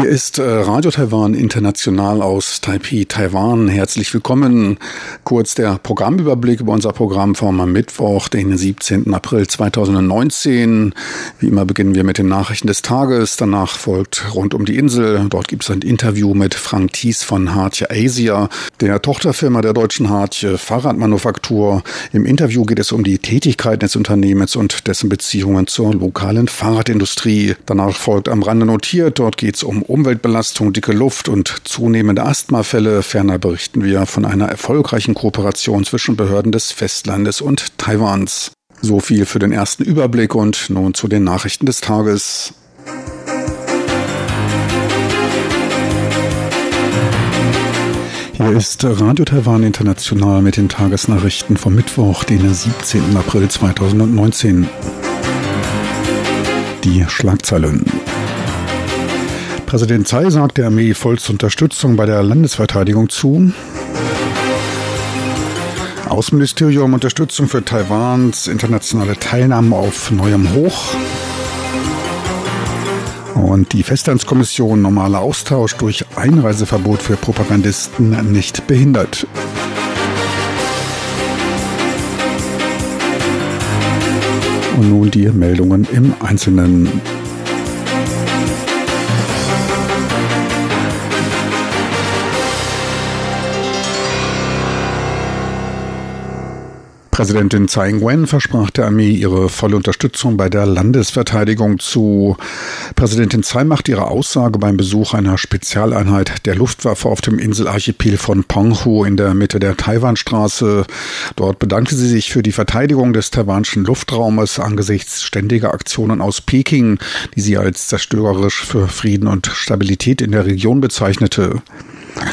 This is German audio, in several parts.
Hier ist äh, Radio Taiwan International aus Taipei, Taiwan. Herzlich willkommen. Kurz der Programmüberblick über unser Programm vom Mittwoch, den 17. April 2019. Wie immer beginnen wir mit den Nachrichten des Tages. Danach folgt rund um die Insel. Dort gibt es ein Interview mit Frank Thies von Hartje Asia, der Tochterfirma der deutschen Hartje Fahrradmanufaktur. Im Interview geht es um die Tätigkeit des Unternehmens und dessen Beziehungen zur lokalen Fahrradindustrie. Danach folgt am Rande notiert. Dort geht es um Umweltbelastung, dicke Luft und zunehmende Asthmafälle. Ferner berichten wir von einer erfolgreichen Kooperation zwischen Behörden des Festlandes und Taiwans. So viel für den ersten Überblick und nun zu den Nachrichten des Tages. Hier ist Radio Taiwan International mit den Tagesnachrichten vom Mittwoch, den 17. April 2019. Die Schlagzeilen. Präsident Tsai sagt der Armee vollste Unterstützung bei der Landesverteidigung zu. Außenministerium Unterstützung für Taiwans internationale Teilnahme auf neuem Hoch. Und die Festlandskommission normaler Austausch durch Einreiseverbot für Propagandisten nicht behindert. Und nun die Meldungen im Einzelnen. Präsidentin Tsai Ing-wen versprach der Armee ihre volle Unterstützung bei der Landesverteidigung zu. Präsidentin Tsai macht ihre Aussage beim Besuch einer Spezialeinheit der Luftwaffe auf dem Inselarchipel von Penghu in der Mitte der Taiwanstraße. Dort bedankte sie sich für die Verteidigung des taiwanischen Luftraumes angesichts ständiger Aktionen aus Peking, die sie als zerstörerisch für Frieden und Stabilität in der Region bezeichnete.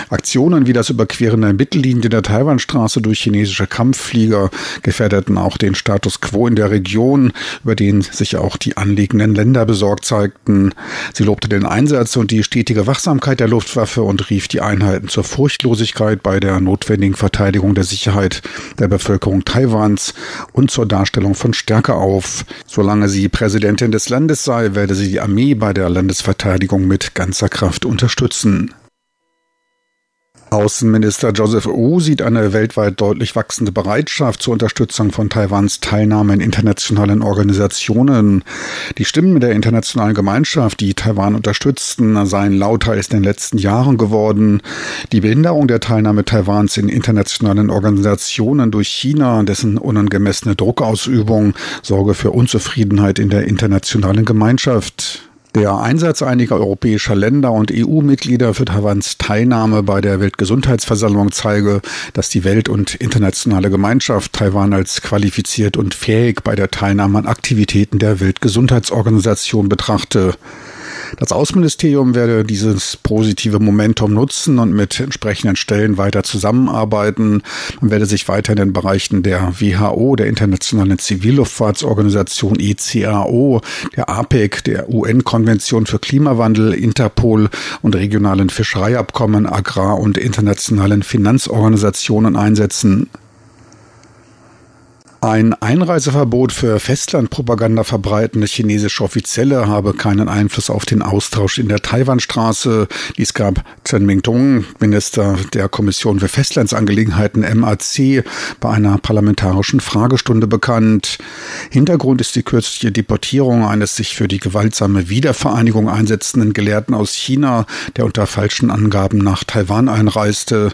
Aktionen wie das Überqueren der Mittellinie der Taiwanstraße durch chinesische Kampfflieger gefährdeten auch den Status quo in der Region, über den sich auch die anliegenden Länder besorgt zeigten. Sie lobte den Einsatz und die stetige Wachsamkeit der Luftwaffe und rief die Einheiten zur Furchtlosigkeit bei der notwendigen Verteidigung der Sicherheit der Bevölkerung Taiwans und zur Darstellung von Stärke auf. Solange sie Präsidentin des Landes sei, werde sie die Armee bei der Landesverteidigung mit ganzer Kraft unterstützen. Außenminister Joseph Wu sieht eine weltweit deutlich wachsende Bereitschaft zur Unterstützung von Taiwans Teilnahme in internationalen Organisationen. Die Stimmen der internationalen Gemeinschaft, die Taiwan unterstützten, seien lauter als in den letzten Jahren geworden. Die Behinderung der Teilnahme Taiwans in internationalen Organisationen durch China, dessen unangemessene Druckausübung, sorge für Unzufriedenheit in der internationalen Gemeinschaft. Der Einsatz einiger europäischer Länder und EU-Mitglieder für Taiwans Teilnahme bei der Weltgesundheitsversammlung zeige, dass die Welt- und internationale Gemeinschaft Taiwan als qualifiziert und fähig bei der Teilnahme an Aktivitäten der Weltgesundheitsorganisation betrachte. Das Außenministerium werde dieses positive Momentum nutzen und mit entsprechenden Stellen weiter zusammenarbeiten. Man werde sich weiter in den Bereichen der WHO, der Internationalen Zivilluftfahrtsorganisation ICAO, der APEC, der UN-Konvention für Klimawandel, Interpol und regionalen Fischereiabkommen, Agrar- und internationalen Finanzorganisationen einsetzen. Ein Einreiseverbot für Festlandpropaganda verbreitende chinesische Offizielle habe keinen Einfluss auf den Austausch in der Taiwanstraße. Dies gab Chen Mingdong, Minister der Kommission für Festlandsangelegenheiten MAC, bei einer parlamentarischen Fragestunde bekannt. Hintergrund ist die kürzliche Deportierung eines sich für die gewaltsame Wiedervereinigung einsetzenden Gelehrten aus China, der unter falschen Angaben nach Taiwan einreiste.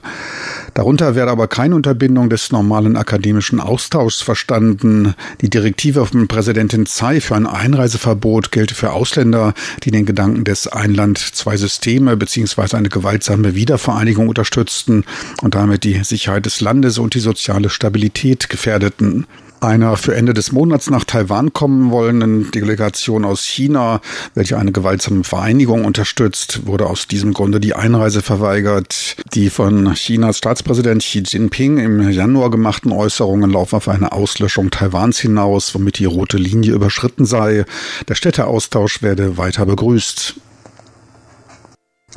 Darunter werde aber keine Unterbindung des normalen akademischen Austauschs verstanden. Die Direktive von Präsidentin Tsai für ein Einreiseverbot gelte für Ausländer, die den Gedanken des Einland zwei Systeme bzw. eine gewaltsame Wiedervereinigung unterstützten und damit die Sicherheit des Landes und die soziale Stabilität gefährdeten einer für Ende des Monats nach Taiwan kommen wollenden Delegation aus China, welche eine gewaltsame Vereinigung unterstützt, wurde aus diesem Grunde die Einreise verweigert. Die von Chinas Staatspräsident Xi Jinping im Januar gemachten Äußerungen laufen auf eine Auslöschung Taiwans hinaus, womit die rote Linie überschritten sei. Der Städteaustausch werde weiter begrüßt.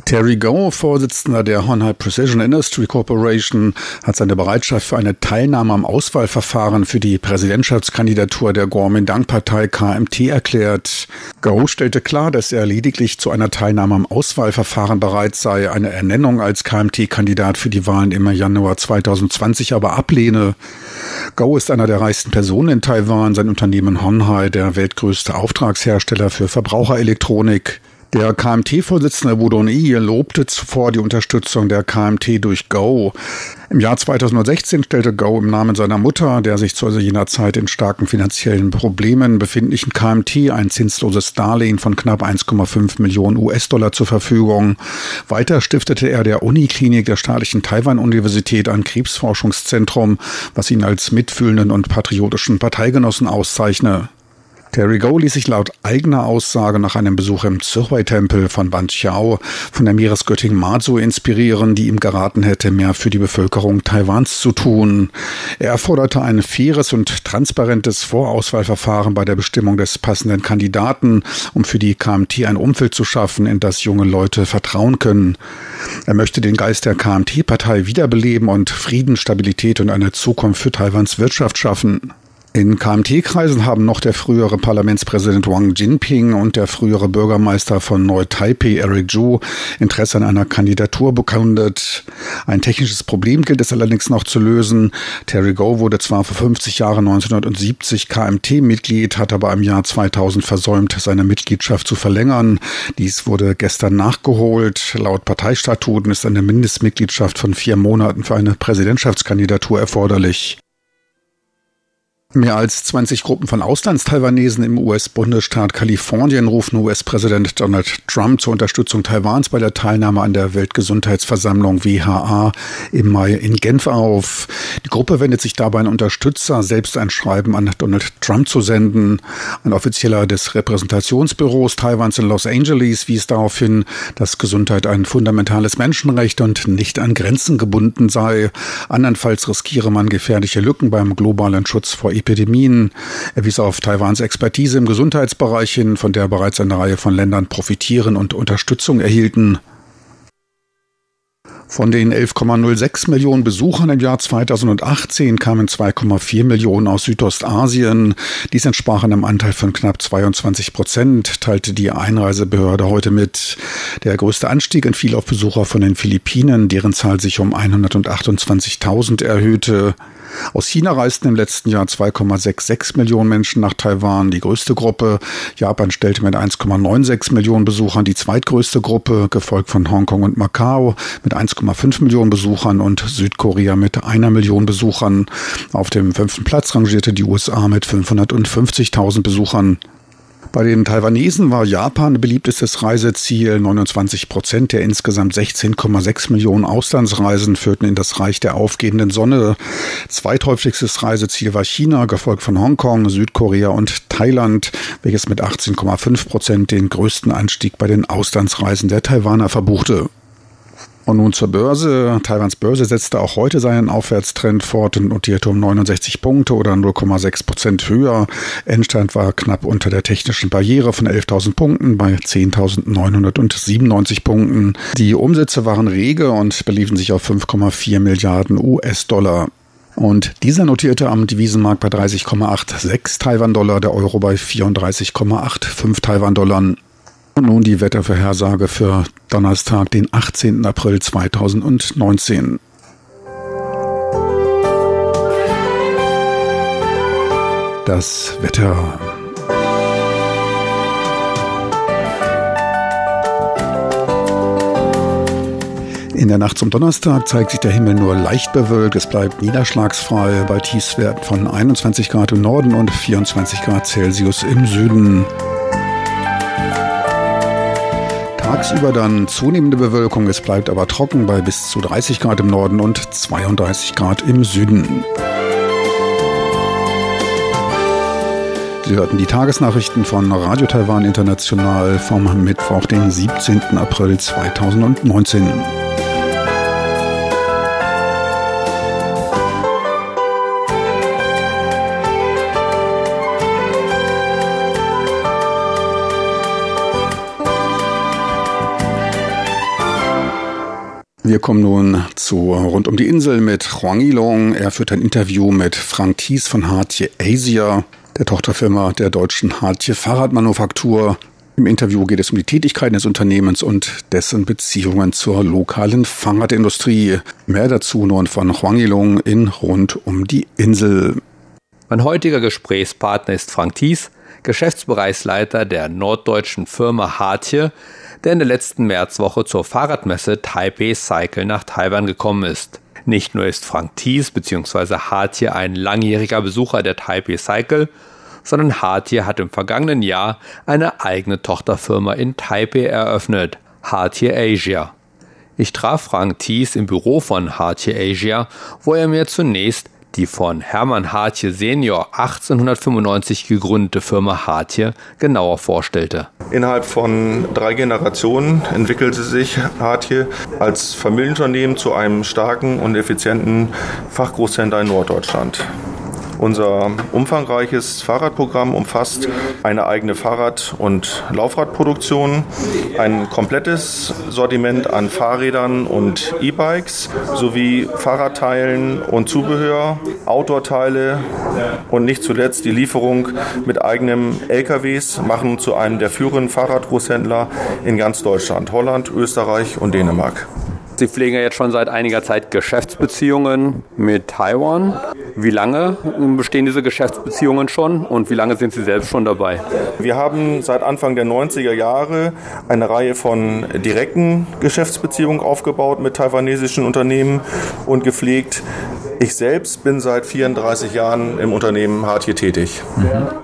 Terry Goh, Vorsitzender der Honhai Precision Industry Corporation, hat seine Bereitschaft für eine Teilnahme am Auswahlverfahren für die Präsidentschaftskandidatur der Kuomintang-Partei KMT erklärt. Goh stellte klar, dass er lediglich zu einer Teilnahme am Auswahlverfahren bereit sei, eine Ernennung als KMT-Kandidat für die Wahlen im Januar 2020 aber ablehne. Goh ist einer der reichsten Personen in Taiwan, sein Unternehmen Honhai, der weltgrößte Auftragshersteller für Verbraucherelektronik. Der KMT-Vorsitzende Wudon Yi lobte zuvor die Unterstützung der KMT durch Go. Im Jahr 2016 stellte Go im Namen seiner Mutter, der sich zu jener Zeit in starken finanziellen Problemen befindlichen KMT, ein zinsloses Darlehen von knapp 1,5 Millionen US-Dollar zur Verfügung. Weiter stiftete er der Uniklinik der staatlichen Taiwan-Universität ein Krebsforschungszentrum, was ihn als mitfühlenden und patriotischen Parteigenossen auszeichne. Terry Go ließ sich laut eigener Aussage nach einem Besuch im Zhuhai-Tempel von Ban Xiao von der Meeresgöttin Mazu inspirieren, die ihm geraten hätte, mehr für die Bevölkerung Taiwans zu tun. Er forderte ein faires und transparentes Vorauswahlverfahren bei der Bestimmung des passenden Kandidaten, um für die KMT ein Umfeld zu schaffen, in das junge Leute vertrauen können. Er möchte den Geist der KMT-Partei wiederbeleben und Frieden, Stabilität und eine Zukunft für Taiwans Wirtschaft schaffen. In KMT-Kreisen haben noch der frühere Parlamentspräsident Wang Jinping und der frühere Bürgermeister von Neu-Taipei, Eric Zhu, Interesse an einer Kandidatur bekundet. Ein technisches Problem gilt es allerdings noch zu lösen. Terry Go wurde zwar vor 50 Jahren 1970 KMT-Mitglied, hat aber im Jahr 2000 versäumt, seine Mitgliedschaft zu verlängern. Dies wurde gestern nachgeholt. Laut Parteistatuten ist eine Mindestmitgliedschaft von vier Monaten für eine Präsidentschaftskandidatur erforderlich. Mehr als 20 Gruppen von Auslandstaiwanesen im US-Bundesstaat Kalifornien rufen US-Präsident Donald Trump zur Unterstützung Taiwans bei der Teilnahme an der Weltgesundheitsversammlung WHA im Mai in Genf auf. Die Gruppe wendet sich dabei an Unterstützer, selbst ein Schreiben an Donald Trump zu senden. Ein Offizieller des Repräsentationsbüros Taiwans in Los Angeles wies darauf hin, dass Gesundheit ein fundamentales Menschenrecht und nicht an Grenzen gebunden sei. Andernfalls riskiere man gefährliche Lücken beim globalen Schutz vor Epidemien. Er wies auf Taiwans Expertise im Gesundheitsbereich hin, von der bereits eine Reihe von Ländern profitieren und Unterstützung erhielten. Von den 11,06 Millionen Besuchern im Jahr 2018 kamen 2,4 Millionen aus Südostasien. Dies entsprach einem Anteil von knapp 22 Prozent, teilte die Einreisebehörde heute mit. Der größte Anstieg entfiel auf Besucher von den Philippinen, deren Zahl sich um 128.000 erhöhte. Aus China reisten im letzten Jahr 2,66 Millionen Menschen nach Taiwan, die größte Gruppe. Japan stellte mit 1,96 Millionen Besuchern die zweitgrößte Gruppe, gefolgt von Hongkong und Macau mit 1,5 Millionen Besuchern und Südkorea mit einer Million Besuchern. Auf dem fünften Platz rangierte die USA mit 550.000 Besuchern. Bei den Taiwanesen war Japan beliebtestes Reiseziel. 29 Prozent der insgesamt 16,6 Millionen Auslandsreisen führten in das Reich der aufgehenden Sonne. Zweithäufigstes Reiseziel war China, gefolgt von Hongkong, Südkorea und Thailand, welches mit 18,5 Prozent den größten Anstieg bei den Auslandsreisen der Taiwaner verbuchte. Und nun zur Börse. Taiwans Börse setzte auch heute seinen Aufwärtstrend fort und notierte um 69 Punkte oder 0,6 Prozent höher. Endstand war knapp unter der technischen Barriere von 11.000 Punkten bei 10.997 Punkten. Die Umsätze waren rege und beliefen sich auf 5,4 Milliarden US-Dollar. Und dieser notierte am Devisenmarkt bei 30,86 Taiwan-Dollar, der Euro bei 34,85 Taiwan-Dollar. Und nun die Wettervorhersage für Donnerstag, den 18. April 2019. Das Wetter. In der Nacht zum Donnerstag zeigt sich der Himmel nur leicht bewölkt. Es bleibt niederschlagsfrei bei Tiefswerten von 21 Grad im Norden und 24 Grad Celsius im Süden. Tagsüber dann zunehmende Bewölkung, es bleibt aber trocken bei bis zu 30 Grad im Norden und 32 Grad im Süden. Sie hörten die Tagesnachrichten von Radio Taiwan International vom Mittwoch, den 17. April 2019. kommen nun zu Rund um die Insel mit Huang Yilong. Er führt ein Interview mit Frank Thies von Hartje Asia, der Tochterfirma der deutschen Hartje Fahrradmanufaktur. Im Interview geht es um die Tätigkeiten des Unternehmens und dessen Beziehungen zur lokalen Fahrradindustrie. Mehr dazu nun von Huang Yilong in Rund um die Insel. Mein heutiger Gesprächspartner ist Frank Thies, Geschäftsbereichsleiter der norddeutschen Firma Hartje, der in der letzten Märzwoche zur Fahrradmesse Taipei Cycle nach Taiwan gekommen ist. Nicht nur ist Frank Thies bzw. Hartje ein langjähriger Besucher der Taipei Cycle, sondern Hartje hat im vergangenen Jahr eine eigene Tochterfirma in Taipei eröffnet, Hartje Asia. Ich traf Frank Thies im Büro von Hartje Asia, wo er mir zunächst die von Hermann Hartje Senior 1895 gegründete Firma Hartje genauer vorstellte. Innerhalb von drei Generationen entwickelte sich Hartje als Familienunternehmen zu einem starken und effizienten Fachgroßhändler in Norddeutschland. Unser umfangreiches Fahrradprogramm umfasst eine eigene Fahrrad- und Laufradproduktion, ein komplettes Sortiment an Fahrrädern und E-Bikes sowie Fahrradteilen und Zubehör, Outdoor-Teile und nicht zuletzt die Lieferung mit eigenem LKWs machen zu einem der führenden Fahrradgroßhändler in ganz Deutschland, Holland, Österreich und Dänemark. Sie pflegen ja jetzt schon seit einiger Zeit Geschäftsbeziehungen mit Taiwan. Wie lange bestehen diese Geschäftsbeziehungen schon und wie lange sind Sie selbst schon dabei? Wir haben seit Anfang der 90er Jahre eine Reihe von direkten Geschäftsbeziehungen aufgebaut mit taiwanesischen Unternehmen und gepflegt. Ich selbst bin seit 34 Jahren im Unternehmen Hartje tätig.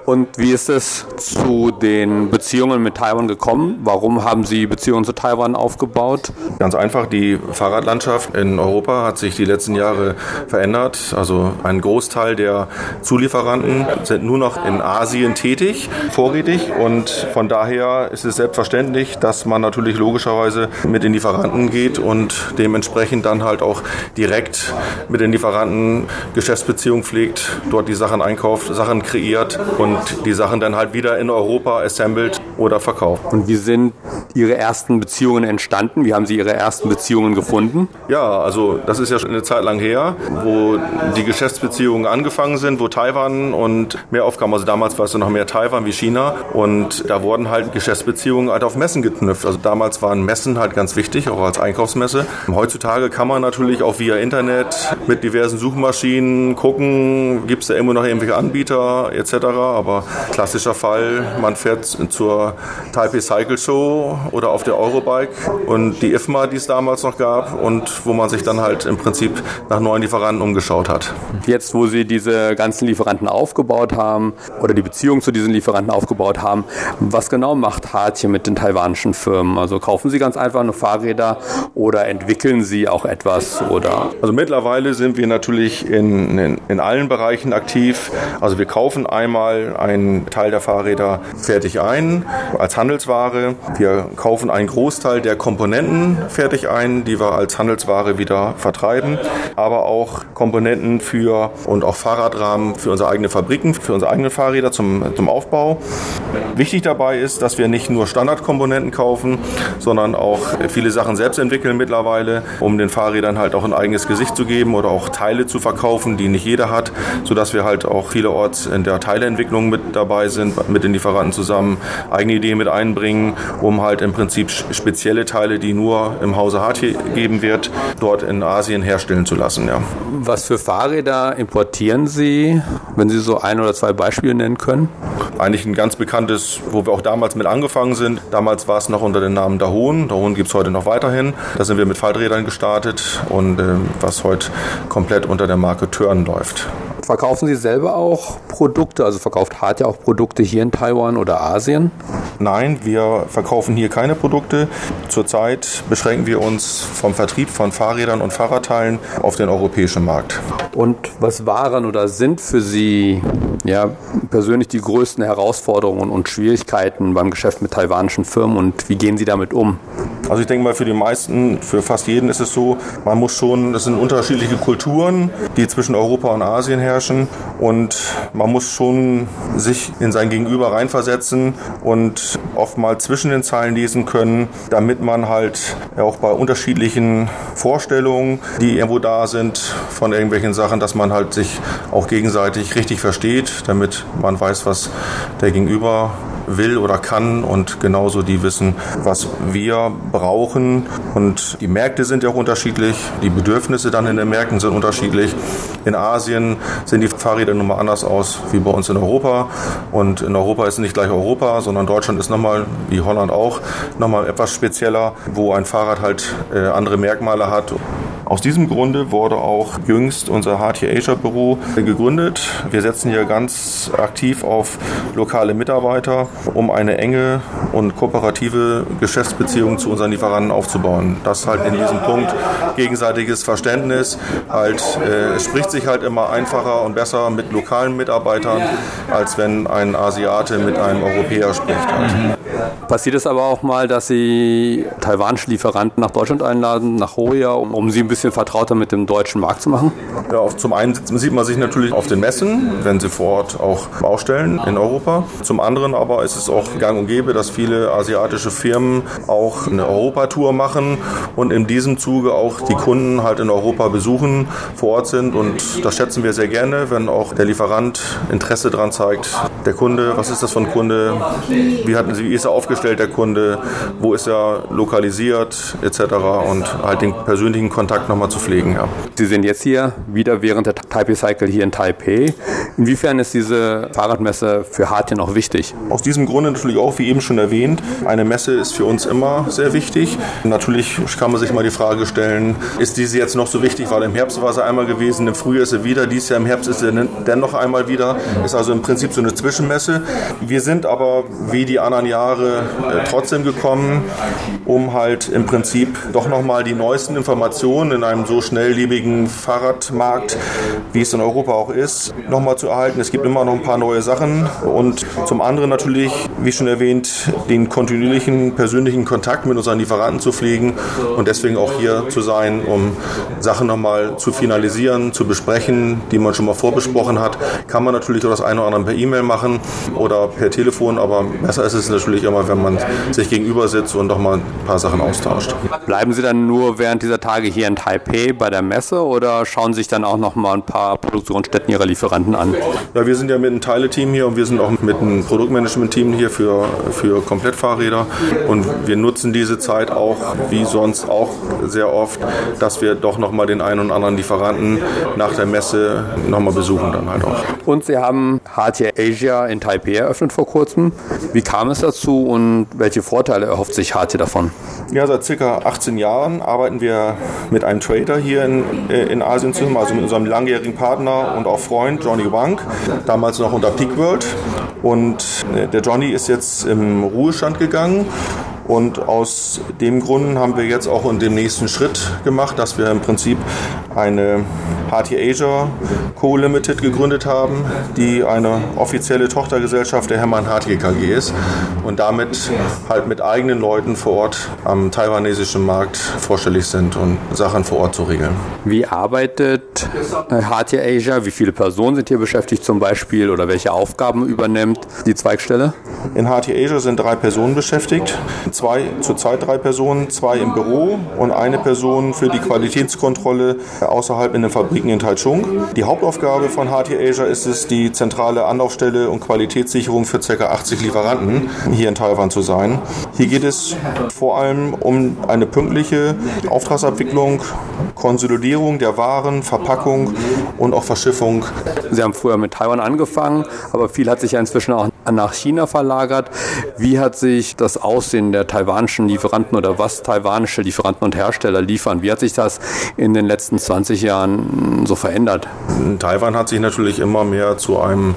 Und wie ist es zu den Beziehungen mit Taiwan gekommen? Warum haben Sie Beziehungen zu Taiwan aufgebaut? Ganz einfach, die Fahrradlandschaft in Europa hat sich die letzten Jahre verändert. Also ein Großteil der Zulieferanten sind nur noch in Asien tätig, vorrätig. Und von daher ist es selbstverständlich, dass man natürlich logischerweise mit den Lieferanten geht und dementsprechend dann halt auch direkt mit den Lieferanten Lieferanten Geschäftsbeziehungen pflegt, dort die Sachen einkauft, Sachen kreiert und die Sachen dann halt wieder in Europa assembled oder verkauft. Und wie sind Ihre ersten Beziehungen entstanden? Wie haben Sie Ihre ersten Beziehungen gefunden? Ja, also das ist ja schon eine Zeit lang her, wo die Geschäftsbeziehungen angefangen sind, wo Taiwan und mehr aufkamen. Also damals war es noch mehr Taiwan wie China und da wurden halt Geschäftsbeziehungen halt auf Messen geknüpft. Also damals waren Messen halt ganz wichtig, auch als Einkaufsmesse. Heutzutage kann man natürlich auch via Internet mit diversen Suchmaschinen gucken, gibt es da immer noch irgendwelche Anbieter etc. Aber klassischer Fall, man fährt zur Taipei Cycle Show oder auf der Eurobike und die IFMA, die es damals noch gab und wo man sich dann halt im Prinzip nach neuen Lieferanten umgeschaut hat. Jetzt, wo Sie diese ganzen Lieferanten aufgebaut haben oder die Beziehung zu diesen Lieferanten aufgebaut haben, was genau macht Hartje mit den taiwanischen Firmen? Also kaufen Sie ganz einfach nur Fahrräder oder entwickeln Sie auch etwas? Oder? Also mittlerweile sind wir natürlich in, in, in allen Bereichen aktiv. Also wir kaufen einmal einen Teil der Fahrräder fertig ein als Handelsware. Wir kaufen einen Großteil der Komponenten fertig ein, die wir als Handelsware wieder vertreiben, aber auch Komponenten für und auch Fahrradrahmen für unsere eigenen Fabriken, für unsere eigenen Fahrräder zum, zum Aufbau. Wichtig dabei ist, dass wir nicht nur Standardkomponenten kaufen, sondern auch viele Sachen selbst entwickeln mittlerweile, um den Fahrrädern halt auch ein eigenes Gesicht zu geben oder auch Teile zu verkaufen, die nicht jeder hat, sodass wir halt auch vielerorts in der Teileentwicklung mit dabei sind, mit den Lieferanten zusammen, eigene Ideen mit einbringen, um halt im Prinzip spezielle Teile, die nur im Hause Hartje geben wird, dort in Asien herstellen zu lassen. Ja. Was für Fahrräder importieren Sie, wenn Sie so ein oder zwei Beispiele nennen können? Eigentlich ein ganz bekanntes, wo wir auch damals mit angefangen sind. Damals war es noch unter dem Namen Dahon. Dahon gibt es heute noch weiterhin. Da sind wir mit Falträdern gestartet und äh, was heute komplett unter der Marke Turn läuft. Verkaufen Sie selber auch Produkte? Also verkauft Hart ja auch Produkte hier in Taiwan oder Asien? Nein, wir verkaufen hier keine Produkte. Zurzeit beschränken wir uns vom Vertrieb von Fahrrädern und Fahrradteilen auf den europäischen Markt. Und was waren oder sind für Sie ja, persönlich die größten Herausforderungen und Schwierigkeiten beim Geschäft mit taiwanischen Firmen und wie gehen Sie damit um? Also ich denke mal, für die meisten, für fast jeden ist es so, man muss schon, das sind unterschiedliche Kulturen, die zwischen Europa und Asien herrschen. Und man muss schon sich in sein Gegenüber reinversetzen und oft mal zwischen den Zeilen lesen können, damit man halt auch bei unterschiedlichen Vorstellungen, die irgendwo da sind von irgendwelchen Sachen, dass man halt sich auch gegenseitig richtig versteht, damit man weiß, was der Gegenüber will oder kann und genauso die wissen, was wir brauchen. Und die Märkte sind ja auch unterschiedlich, die Bedürfnisse dann in den Märkten sind unterschiedlich. In Asien sehen die Fahrräder nun mal anders aus wie bei uns in Europa. Und in Europa ist nicht gleich Europa, sondern Deutschland ist nochmal, wie Holland auch, nochmal etwas spezieller, wo ein Fahrrad halt äh, andere Merkmale hat. Aus diesem Grunde wurde auch jüngst unser HT Asia Büro gegründet. Wir setzen hier ganz aktiv auf lokale Mitarbeiter, um eine enge und kooperative Geschäftsbeziehung zu unseren Lieferanten aufzubauen. Das halt in diesem Punkt gegenseitiges Verständnis. Halt, äh, es spricht sich halt immer einfacher und besser mit lokalen Mitarbeitern, als wenn ein Asiate mit einem Europäer spricht. Halt. Passiert es aber auch mal, dass Sie taiwanische Lieferanten nach Deutschland einladen, nach Hoya, um, um sie ein bisschen vertrauter mit dem deutschen Markt zu machen? Ja, zum einen sieht man sich natürlich auf den Messen, wenn sie vor Ort auch ausstellen in Europa. Zum anderen aber ist es auch gang und gäbe, dass viele asiatische Firmen auch eine Europatour machen und in diesem Zuge auch die Kunden halt in Europa besuchen, vor Ort sind. Und das schätzen wir sehr gerne, wenn auch der Lieferant Interesse daran zeigt. Der Kunde, was ist das für ein Kunde? Wie, hat, wie ist er aufgestellt, der Kunde? Wo ist er lokalisiert, etc. Und halt den persönlichen Kontakt nochmal zu pflegen. Ja. Sie sind jetzt hier wieder während der Taipei Cycle hier in Taipei. Inwiefern ist diese Fahrradmesse für Hartien auch wichtig? Aus diesem Grunde natürlich auch, wie eben schon erwähnt, eine Messe ist für uns immer sehr wichtig. Natürlich kann man sich mal die Frage stellen, ist diese jetzt noch so wichtig, weil im Herbst war sie einmal gewesen, im Frühjahr ist sie wieder, dieses Jahr im Herbst ist sie dennoch einmal wieder. Ist also im Prinzip so eine Zwischenmesse. Wir sind aber wie die anderen Jahre äh, trotzdem gekommen, um halt im Prinzip doch nochmal die neuesten Informationen in einem so schnelllebigen Fahrradmarkt, wie es in Europa auch ist, nochmal zu erhalten. Es gibt immer noch ein paar neue Sachen und zum anderen natürlich, wie schon erwähnt, den kontinuierlichen persönlichen Kontakt mit unseren Lieferanten zu pflegen und deswegen auch hier zu sein, um Sachen nochmal zu finalisieren, zu besprechen, die man schon mal vorbesprochen hat. Kann man natürlich auch das eine oder andere per E-Mail machen oder per Telefon, aber besser ist es natürlich immer, wenn man sich gegenüber sitzt und doch mal ein paar Sachen austauscht. Bleiben Sie dann nur während dieser Tage hier in Taipei bei der Messe oder schauen Sie sich dann auch noch mal ein paar Produktionsstätten Ihrer Lieferanten an? Ja, wir sind ja mit einem Teile-Team hier und wir sind auch mit einem Produktmanagement-Team hier für, für Komplettfahrräder und wir nutzen diese Zeit auch, wie sonst auch sehr oft, dass wir doch noch mal den einen oder anderen Lieferanten nach der Messe noch mal besuchen dann halt auch. Und Sie haben HTR Asia in Taipei eröffnet vor kurzem. Wie kam es dazu und welche Vorteile erhofft sich HT davon? Ja, seit circa 18 Jahren arbeiten wir mit einem Trader hier in, äh, in Asien zusammen, also mit unserem langjährigen Partner und auch Freund Johnny Wang, damals noch unter Peak World. Und äh, der Johnny ist jetzt im Ruhestand gegangen und aus dem Grund haben wir jetzt auch in dem nächsten Schritt gemacht, dass wir im Prinzip eine Party Asia Co. Limited gegründet haben, die eine offizielle Tochtergesellschaft der Hermann Hartje KG ist und damit halt mit eigenen Leuten vor Ort am taiwanesischen Markt vorstellig sind und Sachen vor Ort zu regeln. Wie arbeitet Hartje Asia? Wie viele Personen sind hier beschäftigt zum Beispiel oder welche Aufgaben übernimmt die Zweigstelle? In Hartje Asia sind drei Personen beschäftigt. Zwei, zurzeit drei Personen, zwei im Büro und eine Person für die Qualitätskontrolle außerhalb in den Fabriken in Taichung. Die Hauptaufgabe von HT Asia ist es, die zentrale Anlaufstelle und Qualitätssicherung für ca. 80 Lieferanten hier in Taiwan zu sein. Hier geht es vor allem um eine pünktliche Auftragsabwicklung, Konsolidierung der Waren, Verpackung und auch Verschiffung. Sie haben früher mit Taiwan angefangen, aber viel hat sich ja inzwischen auch nach China verlagert. Wie hat sich das Aussehen der taiwanischen Lieferanten oder was taiwanische Lieferanten und Hersteller liefern, wie hat sich das in den letzten 20 Jahren so verändert? Taiwan hat sich natürlich immer mehr zu einem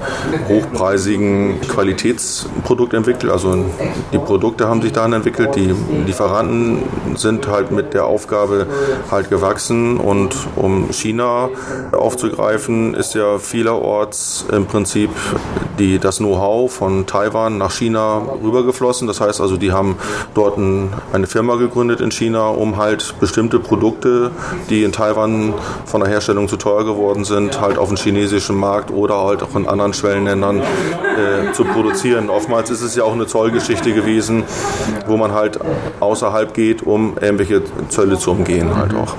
hochpreisigen Qualitätsprodukt entwickelt. Also die Produkte haben sich dahin entwickelt, die Lieferanten sind halt mit der Aufgabe halt gewachsen und um China aufzugreifen, ist ja vielerorts im Prinzip die, das Know-how von Taiwan nach China rübergeflossen. Das heißt also, die haben dort ein, eine Firma gegründet in China, um halt bestimmte Produkte, die in Taiwan von der Herstellung zu teuer geworden sind, halt auf dem chinesischen Markt oder halt auch in anderen Schwellenländern äh, zu produzieren. Oftmals ist es ja auch eine Zollgeschichte gewesen, wo man halt außerhalb geht, um irgendwelche Zölle zu umgehen halt auch.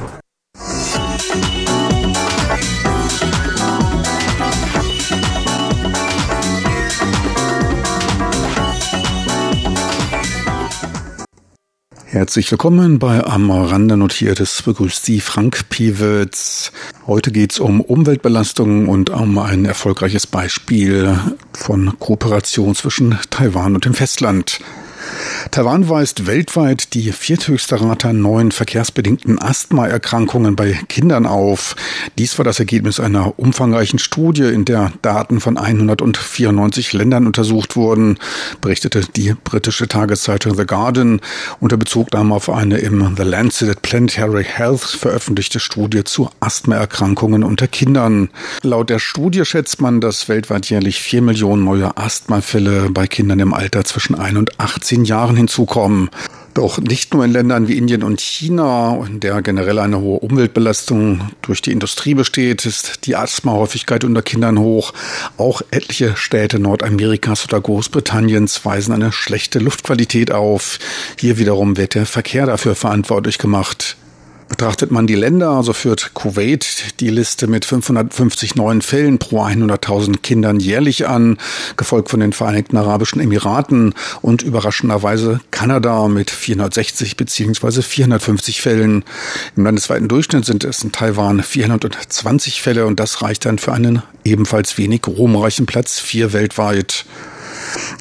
Herzlich willkommen bei Am Rande Notiertes. Begrüßt Sie Frank Piewitz. Heute geht's um Umweltbelastungen und um ein erfolgreiches Beispiel von Kooperation zwischen Taiwan und dem Festland. Taiwan weist weltweit die vierthöchste Rate an neuen verkehrsbedingten Asthmaerkrankungen bei Kindern auf. Dies war das Ergebnis einer umfangreichen Studie, in der Daten von 194 Ländern untersucht wurden, berichtete die britische Tageszeitung The Guardian unter Bezugnahme auf eine im The Lancet Planetary Health veröffentlichte Studie zu Asthmaerkrankungen unter Kindern. Laut der Studie schätzt man, dass weltweit jährlich vier Millionen neue Asthmafälle bei Kindern im Alter zwischen 1 und 18 Jahren Jahren hinzukommen. Doch nicht nur in Ländern wie Indien und China, in der generell eine hohe Umweltbelastung durch die Industrie besteht, ist die Asthma-Häufigkeit unter Kindern hoch. Auch etliche Städte Nordamerikas oder Großbritanniens weisen eine schlechte Luftqualität auf. Hier wiederum wird der Verkehr dafür verantwortlich gemacht. Betrachtet man die Länder, so führt Kuwait die Liste mit 550 neuen Fällen pro 100.000 Kindern jährlich an, gefolgt von den Vereinigten Arabischen Emiraten und überraschenderweise Kanada mit 460 bzw. 450 Fällen. Im landesweiten Durchschnitt sind es in Taiwan 420 Fälle und das reicht dann für einen ebenfalls wenig ruhmreichen Platz 4 weltweit.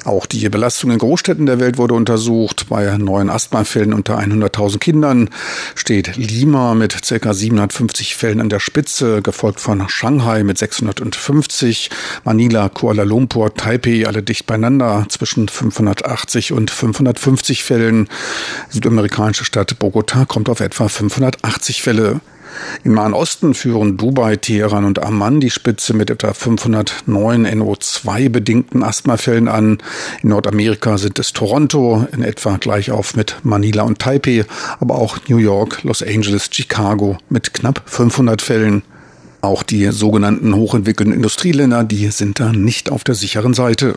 Auch die Belastung in Großstädten der Welt wurde untersucht. Bei neuen Asthmafällen unter 100.000 Kindern steht Lima mit ca. 750 Fällen an der Spitze, gefolgt von Shanghai mit 650, Manila, Kuala Lumpur, Taipei alle dicht beieinander zwischen 580 und 550 Fällen. Die südamerikanische Stadt Bogota kommt auf etwa 580 Fälle. Im Nahen Osten führen Dubai, Teheran und Amman die Spitze mit etwa 509 NO2-bedingten Asthmafällen an. In Nordamerika sind es Toronto, in etwa gleich auf mit Manila und Taipei, aber auch New York, Los Angeles, Chicago mit knapp 500 Fällen. Auch die sogenannten hochentwickelten Industrieländer, die sind da nicht auf der sicheren Seite.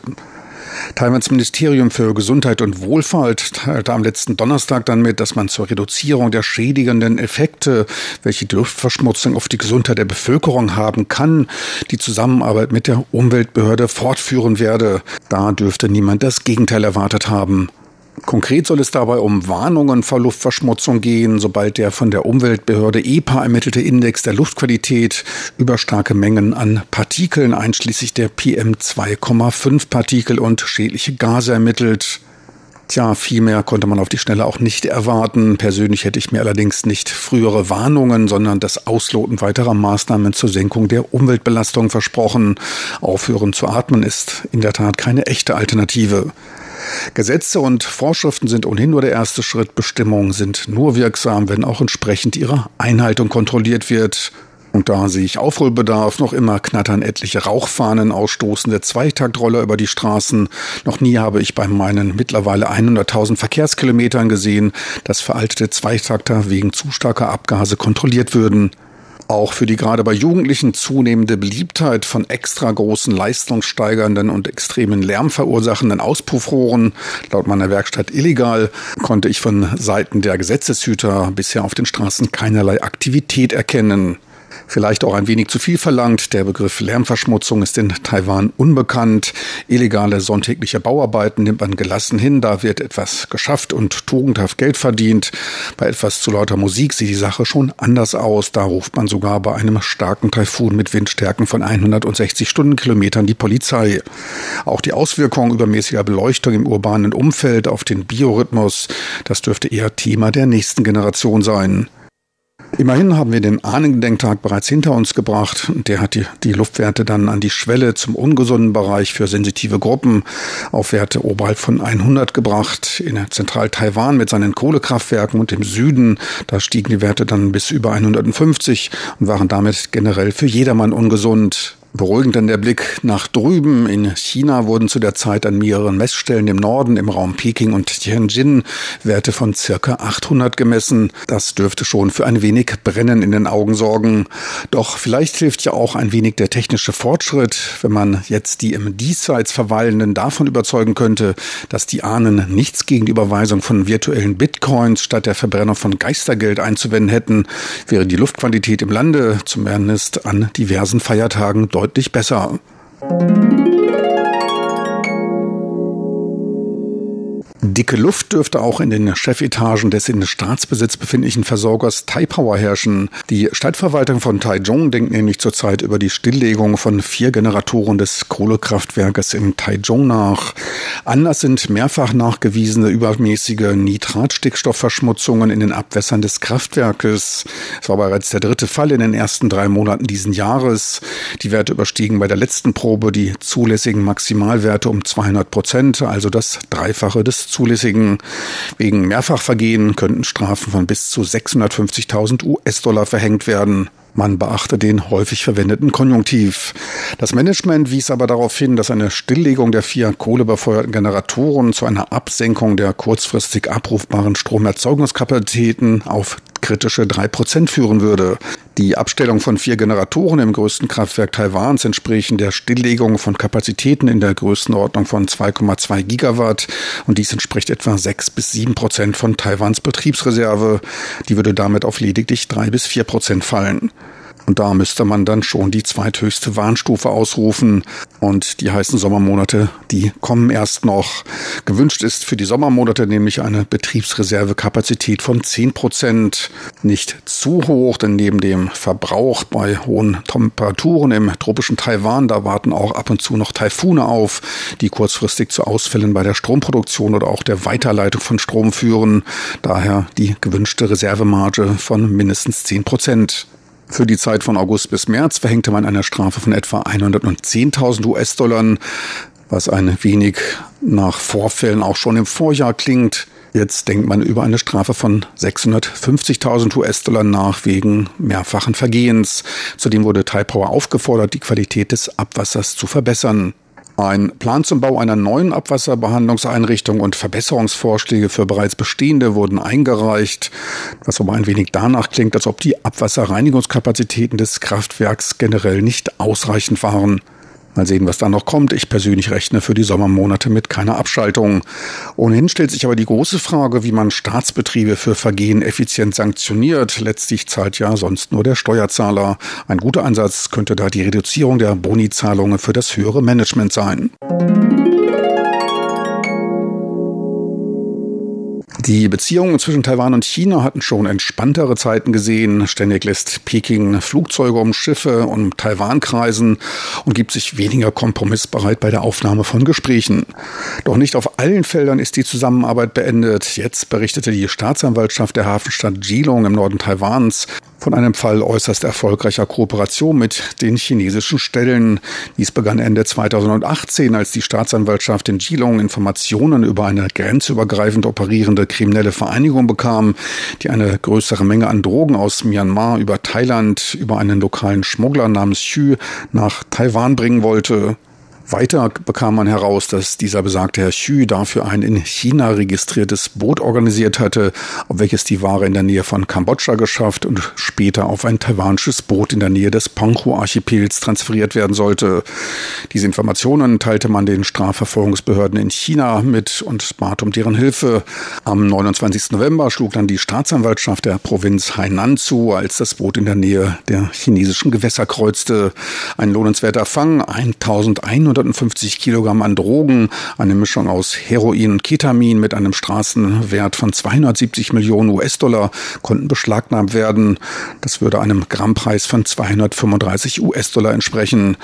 Taiwans Ministerium für Gesundheit und Wohlfahrt teilte am letzten Donnerstag dann mit, dass man zur Reduzierung der schädigenden Effekte, welche die Luftverschmutzung auf die Gesundheit der Bevölkerung haben kann, die Zusammenarbeit mit der Umweltbehörde fortführen werde. Da dürfte niemand das Gegenteil erwartet haben. Konkret soll es dabei um Warnungen vor Luftverschmutzung gehen, sobald der von der Umweltbehörde EPA ermittelte Index der Luftqualität über starke Mengen an Partikeln einschließlich der PM2,5 Partikel und schädliche Gase ermittelt. Tja, viel mehr konnte man auf die Schnelle auch nicht erwarten. Persönlich hätte ich mir allerdings nicht frühere Warnungen, sondern das Ausloten weiterer Maßnahmen zur Senkung der Umweltbelastung versprochen. Aufhören zu atmen ist in der Tat keine echte Alternative. Gesetze und Vorschriften sind ohnehin nur der erste Schritt. Bestimmungen sind nur wirksam, wenn auch entsprechend ihre Einhaltung kontrolliert wird. Und da sehe ich Aufholbedarf, noch immer knattern etliche Rauchfahnen ausstoßende Zweitaktroller über die Straßen. Noch nie habe ich bei meinen mittlerweile 100.000 Verkehrskilometern gesehen, dass veraltete Zweitakter wegen zu starker Abgase kontrolliert würden. Auch für die gerade bei Jugendlichen zunehmende Beliebtheit von extra großen leistungssteigernden und extremen Lärm verursachenden Auspuffrohren, laut meiner Werkstatt illegal, konnte ich von Seiten der Gesetzeshüter bisher auf den Straßen keinerlei Aktivität erkennen. Vielleicht auch ein wenig zu viel verlangt. Der Begriff Lärmverschmutzung ist in Taiwan unbekannt. Illegale sonntägliche Bauarbeiten nimmt man gelassen hin. Da wird etwas geschafft und tugendhaft Geld verdient. Bei etwas zu lauter Musik sieht die Sache schon anders aus. Da ruft man sogar bei einem starken Taifun mit Windstärken von 160 Stundenkilometern die Polizei. Auch die Auswirkungen übermäßiger Beleuchtung im urbanen Umfeld auf den Biorhythmus, das dürfte eher Thema der nächsten Generation sein. Immerhin haben wir den Ahnengedenktag bereits hinter uns gebracht. Der hat die, die Luftwerte dann an die Schwelle zum ungesunden Bereich für sensitive Gruppen auf Werte oberhalb von 100 gebracht. In Zentral-Taiwan mit seinen Kohlekraftwerken und im Süden, da stiegen die Werte dann bis über 150 und waren damit generell für jedermann ungesund. Beruhigend dann der Blick nach drüben. In China wurden zu der Zeit an mehreren Messstellen im Norden, im Raum Peking und Tianjin, Werte von circa 800 gemessen. Das dürfte schon für ein wenig Brennen in den Augen sorgen. Doch vielleicht hilft ja auch ein wenig der technische Fortschritt, wenn man jetzt die im Diesseits Verweilenden davon überzeugen könnte, dass die Ahnen nichts gegen die Überweisung von virtuellen Bitcoins statt der Verbrennung von Geistergeld einzuwenden hätten, wäre die Luftqualität im Lande, zumindest an diversen Feiertagen, deutlich besser. Dicke Luft dürfte auch in den Chefetagen des in Staatsbesitz befindlichen Versorgers Taipower herrschen. Die Stadtverwaltung von Taichung denkt nämlich zurzeit über die Stilllegung von vier Generatoren des Kohlekraftwerkes im Taichung nach. Anlass sind mehrfach nachgewiesene übermäßige Nitratstickstoffverschmutzungen in den Abwässern des Kraftwerkes. Es war bereits der dritte Fall in den ersten drei Monaten diesen Jahres. Die Werte überstiegen bei der letzten Probe die zulässigen Maximalwerte um 200 Prozent, also das Dreifache des zulässigen. Wegen Mehrfachvergehen könnten Strafen von bis zu 650.000 US-Dollar verhängt werden. Man beachte den häufig verwendeten Konjunktiv. Das Management wies aber darauf hin, dass eine Stilllegung der vier kohlebefeuerten Generatoren zu einer Absenkung der kurzfristig abrufbaren Stromerzeugungskapazitäten auf kritische drei Prozent führen würde. Die Abstellung von vier Generatoren im größten Kraftwerk Taiwans entsprechen der Stilllegung von Kapazitäten in der Größenordnung von 2,2 Gigawatt und dies entspricht etwa sechs bis sieben Prozent von Taiwans Betriebsreserve. Die würde damit auf lediglich drei bis vier Prozent fallen. Und da müsste man dann schon die zweithöchste Warnstufe ausrufen. Und die heißen Sommermonate, die kommen erst noch. Gewünscht ist für die Sommermonate nämlich eine Betriebsreservekapazität von 10 Prozent. Nicht zu hoch, denn neben dem Verbrauch bei hohen Temperaturen im tropischen Taiwan, da warten auch ab und zu noch Taifune auf, die kurzfristig zu Ausfällen bei der Stromproduktion oder auch der Weiterleitung von Strom führen. Daher die gewünschte Reservemarge von mindestens 10 Prozent. Für die Zeit von August bis März verhängte man eine Strafe von etwa 110.000 US-Dollar, was ein wenig nach Vorfällen auch schon im Vorjahr klingt. Jetzt denkt man über eine Strafe von 650.000 US-Dollar nach wegen mehrfachen Vergehens. Zudem wurde Taipower aufgefordert, die Qualität des Abwassers zu verbessern. Ein Plan zum Bau einer neuen Abwasserbehandlungseinrichtung und Verbesserungsvorschläge für bereits bestehende wurden eingereicht, was aber ein wenig danach klingt, als ob die Abwasserreinigungskapazitäten des Kraftwerks generell nicht ausreichend waren. Mal sehen, was da noch kommt. Ich persönlich rechne für die Sommermonate mit keiner Abschaltung. Ohnehin stellt sich aber die große Frage, wie man Staatsbetriebe für Vergehen effizient sanktioniert. Letztlich zahlt ja sonst nur der Steuerzahler. Ein guter Ansatz könnte da die Reduzierung der Bonizahlungen für das höhere Management sein. Die Beziehungen zwischen Taiwan und China hatten schon entspanntere Zeiten gesehen. Ständig lässt Peking Flugzeuge um Schiffe und Taiwan kreisen und gibt sich weniger kompromissbereit bei der Aufnahme von Gesprächen. Doch nicht auf allen Feldern ist die Zusammenarbeit beendet. Jetzt berichtete die Staatsanwaltschaft der Hafenstadt Geelong im Norden Taiwans von einem Fall äußerst erfolgreicher Kooperation mit den chinesischen Stellen. Dies begann Ende 2018, als die Staatsanwaltschaft in Geelong Informationen über eine grenzübergreifend operierende kriminelle Vereinigung bekam, die eine größere Menge an Drogen aus Myanmar über Thailand über einen lokalen Schmuggler namens Xu nach Taiwan bringen wollte. Weiter bekam man heraus, dass dieser besagte Herr Xu dafür ein in China registriertes Boot organisiert hatte, auf welches die Ware in der Nähe von Kambodscha geschafft und später auf ein taiwanisches Boot in der Nähe des Penghu-Archipels transferiert werden sollte. Diese Informationen teilte man den Strafverfolgungsbehörden in China mit und bat um deren Hilfe. Am 29. November schlug dann die Staatsanwaltschaft der Provinz Hainan zu, als das Boot in der Nähe der chinesischen Gewässer kreuzte. Ein lohnenswerter Fang, 1100 150 Kilogramm an Drogen, eine Mischung aus Heroin und Ketamin mit einem Straßenwert von 270 Millionen US-Dollar konnten beschlagnahmt werden. Das würde einem Grammpreis von 235 US-Dollar entsprechen.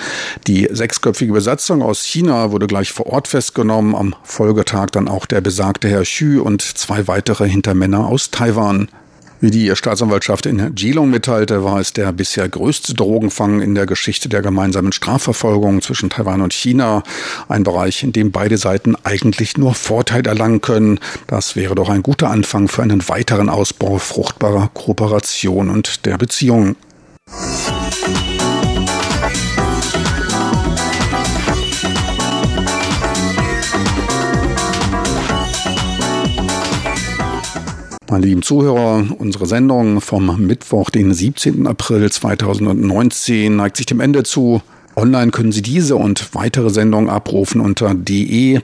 Die sechsköpfige Besatzung aus China wurde gleich vor Ort festgenommen. Am Folgetag dann auch der besagte Herr Xu und zwei weitere Hintermänner aus Taiwan. Wie die Staatsanwaltschaft in Geelong mitteilte, war es der bisher größte Drogenfang in der Geschichte der gemeinsamen Strafverfolgung zwischen Taiwan und China. Ein Bereich, in dem beide Seiten eigentlich nur Vorteil erlangen können. Das wäre doch ein guter Anfang für einen weiteren Ausbau fruchtbarer Kooperation und der Beziehungen. Meine lieben Zuhörer, unsere Sendung vom Mittwoch, den 17. April 2019, neigt sich dem Ende zu. Online können Sie diese und weitere Sendungen abrufen unter de.rti.org.tv.